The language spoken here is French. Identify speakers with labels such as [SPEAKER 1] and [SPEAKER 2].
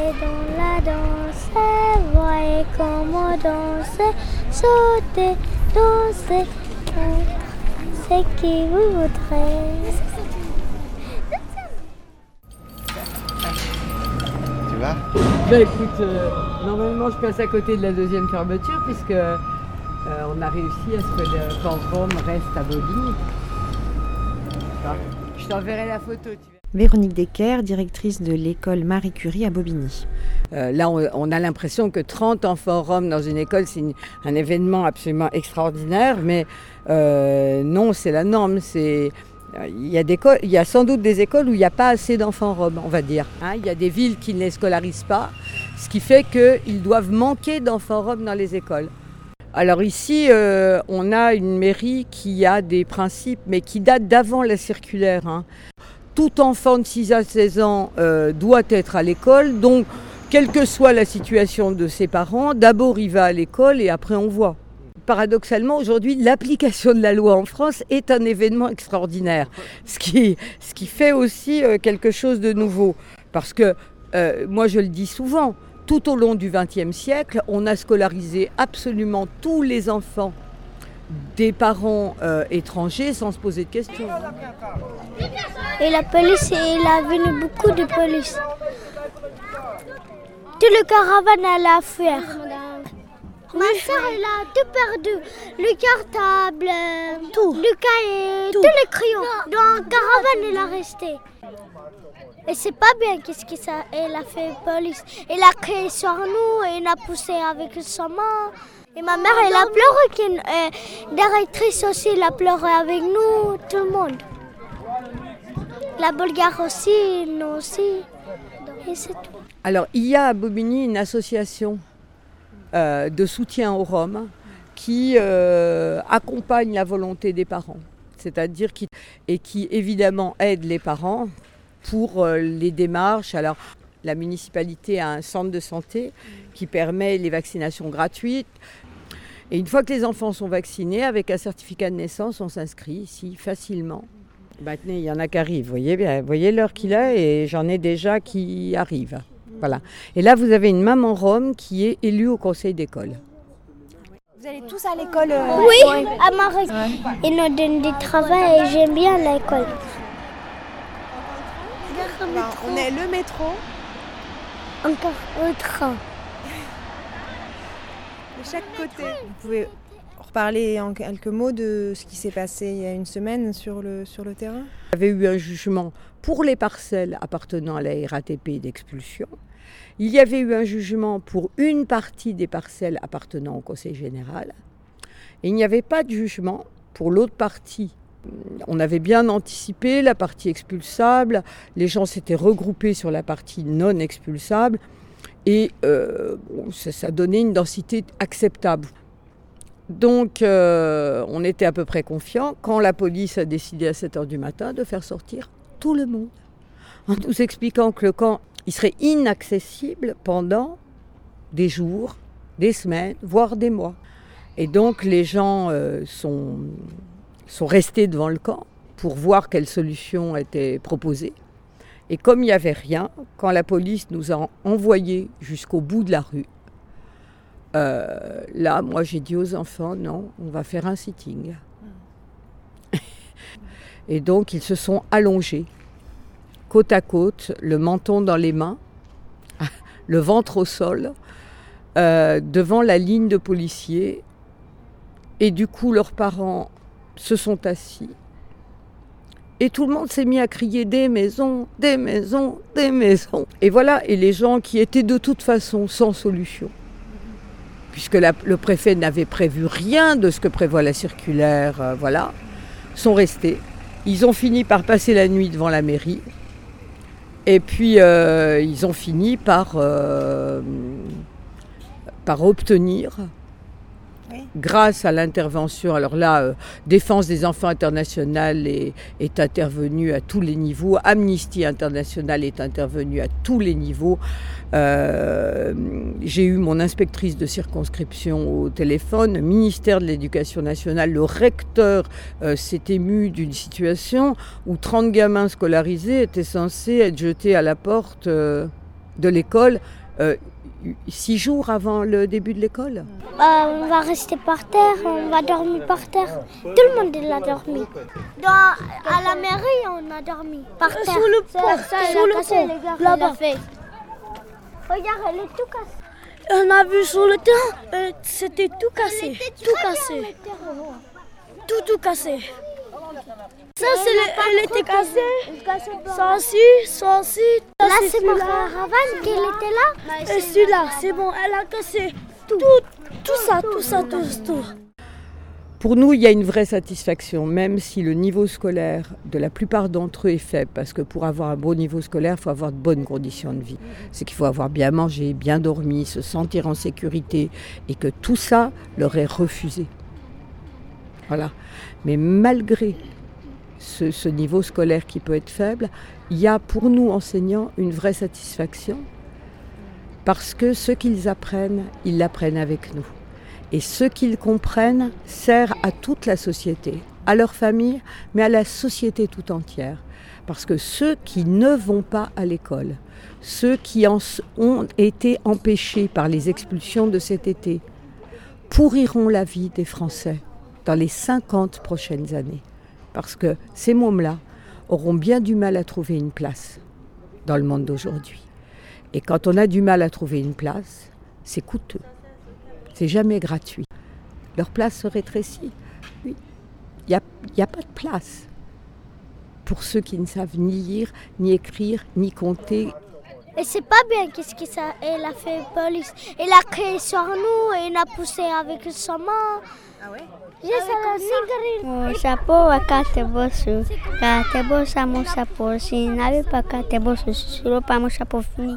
[SPEAKER 1] Et dans la danse, voyez comment danser, sauter, danser, c'est qui vous voudrez.
[SPEAKER 2] Tu vas?
[SPEAKER 3] Bah écoute, euh, normalement je passe à côté de la deuxième fermeture puisque euh, on a réussi à ce que le camp Rome reste à Bobigny. Ah, Je t'enverrai la photo. Tu.
[SPEAKER 4] Véronique Decker, directrice de l'école Marie Curie à Bobigny.
[SPEAKER 3] Euh, là, on, a l'impression que 30 enfants roms dans une école, c'est un événement absolument extraordinaire, mais euh, non, c'est la norme. Euh, il y, a sans doute des écoles où il n'y a pas assez d'enfants roms, on va dire. Hein, il y a des villes qui ne les scolarisent pas, ce qui fait qu'ils doivent manquer d'enfants roms dans les écoles. Alors ici, on a une mairie qui a des principes, mais qui datent d'avant la circulaire. hein. Tout enfant de 6 à 16 ans euh, doit être à l'école, donc quelle que soit la situation de ses parents, d'abord il va à l'école et après on voit. Paradoxalement, aujourd'hui, l'application de la loi en France est un événement extraordinaire, ce qui, ce qui fait aussi euh, quelque chose de nouveau. Parce que, euh, moi je le dis souvent, tout au long du XXe siècle, on a scolarisé absolument tous les enfants des parents euh, étrangers sans se poser de questions.
[SPEAKER 1] Et la police, il a venu beaucoup de police. Tout le caravane à fuir. Ma soeur, elle a tout perdu. Le cartable, tout. le cahier, tous les crayons. Dans la caravane, elle a resté. Et c'est pas bien qu'est-ce qu'elle a fait, police. Elle a crié sur nous, et elle a poussé avec sa main. Et ma mère, elle a pleuré. euh, directrice aussi, elle a pleuré avec nous, tout le monde. La Bulgare aussi, nous aussi. Et c'est tout.
[SPEAKER 3] Alors, il y a à Bobigny une association euh, de soutien aux Roms qui euh, accompagne la volonté des parents, c'est-à-dire qui et qui évidemment aide les parents pour euh, les démarches. Alors, la municipalité a un centre de santé qui permet les vaccinations gratuites. Et une fois que les enfants sont vaccinés, avec un certificat de naissance, on s'inscrit ici facilement. Bah, tenez, il y en a qui arrivent, vous voyez bien, vous voyez l'heure qu'il est et j'en ai déjà qui arrivent. Voilà. Et là, vous avez une maman rome qui est élue au conseil d'école.
[SPEAKER 5] Vous allez tous à l'école euh,
[SPEAKER 1] Oui, à Maroc. Ils nous donnent du travail et j'aime bien l'école.
[SPEAKER 5] On est le métro.
[SPEAKER 1] Encore au train.
[SPEAKER 5] De chaque côté. Vous pouvez reparler en quelques mots de ce qui s'est passé il y a une semaine sur le, sur le terrain?
[SPEAKER 3] Il y avait eu un jugement pour les parcelles appartenant à la RATP d'expulsion. Il y avait eu un jugement pour une partie des parcelles appartenant au Conseil général. Et il n'y avait pas de jugement pour l'autre partie. On avait bien anticipé la partie expulsable, les gens s'étaient regroupés sur la partie non expulsable et euh, ça, donnait une densité acceptable. Donc euh, on était à peu près confiants quand la police a décidé à 7 h du matin de faire sortir tout le monde en nous expliquant que le camp il serait inaccessible pendant des jours, des semaines, voire des mois. Et donc les gens euh, sont, sont restés devant le camp pour voir quelle solution était proposée. Et comme il n'y avait rien, quand la police nous a envoyés jusqu'au bout de la rue, euh, là, moi j'ai dit aux enfants, non, on va faire un sitting. Et donc ils se sont allongés, côte à côte, le menton dans les mains, le ventre au sol, euh, devant la ligne de policiers. Et du coup, leurs parents se sont assis. Et tout le monde s'est mis à crier des maisons, des maisons, des maisons. Et voilà, et les gens qui étaient de toute façon sans solution, puisque le préfet n'avait prévu rien de ce que prévoit la circulaire, euh, voilà, sont restés. Ils ont fini par passer la nuit devant la mairie. Et puis, euh, ils ont fini par, euh, par obtenir, Grâce à l'intervention, alors là, euh, Défense des enfants internationale est, est intervenue à tous les niveaux, Amnesty International est intervenue à tous les niveaux. Euh, J'ai eu mon inspectrice de circonscription au téléphone, le ministère de l'Éducation nationale, le recteur euh, s'est ému d'une situation où 30 gamins scolarisés étaient censés être jetés à la porte euh, de l'école euh, six jours avant le début de l'école.
[SPEAKER 1] Euh, on va rester par terre, on va dormir par terre. Tout le monde il a dormi. Dans, à la mairie, on a dormi par terre.
[SPEAKER 2] Sous le pont, sous le pont, là-bas.
[SPEAKER 1] Regarde, elle est tout cassée.
[SPEAKER 2] On a vu sur le terrain, c'était tout cassé, tout cassé. Tout, tout cassé. Ça, c'est elle était cassée. Ça aussi, ça aussi.
[SPEAKER 1] Là, c'est ma caravane qui était là.
[SPEAKER 2] Et celui-là, c'est bon, elle a cassé tout, tout ça, tout ça, tout, tout.
[SPEAKER 3] Pour nous, il y a une vraie satisfaction, même si le niveau scolaire de la plupart d'entre eux est faible, parce que pour avoir un bon niveau scolaire, il faut avoir de bonnes conditions de vie. C'est qu'il faut avoir bien mangé, bien dormi, se sentir en sécurité, et que tout ça leur est refusé. Voilà. Mais malgré ce, niveau scolaire qui peut être faible, il y a pour nous enseignants une vraie satisfaction parce que ce qu'ils apprennent, ils l'apprennent avec nous. Et ce qu'ils comprennent sert à toute la société, à leur famille, mais à la société tout entière. Parce que ceux qui ne vont pas à l'école, ceux qui ont été empêchés par les expulsions de cet été, pourriront la vie des Français dans les 50 prochaines années parce que ces mômes-là auront bien du mal à trouver une place dans le monde d'aujourd'hui. Et quand on a du mal à trouver une place, c'est coûteux. C'est jamais gratuit. Leur place se rétrécit. Oui. Il n'y a pas de place pour ceux qui ne savent ni lire, ni écrire, ni compter.
[SPEAKER 1] Et c'est pas bien qu'est-ce qu'elle a fait police. Elle a créé sur nous et elle a poussé avec sa main.
[SPEAKER 5] Ah ouais?
[SPEAKER 1] Mon chapeau à quatre bosses. Quatre bosses à mon chapeau. Si n'avait pas quatre bosses, ce serait pas mon chapeau fini.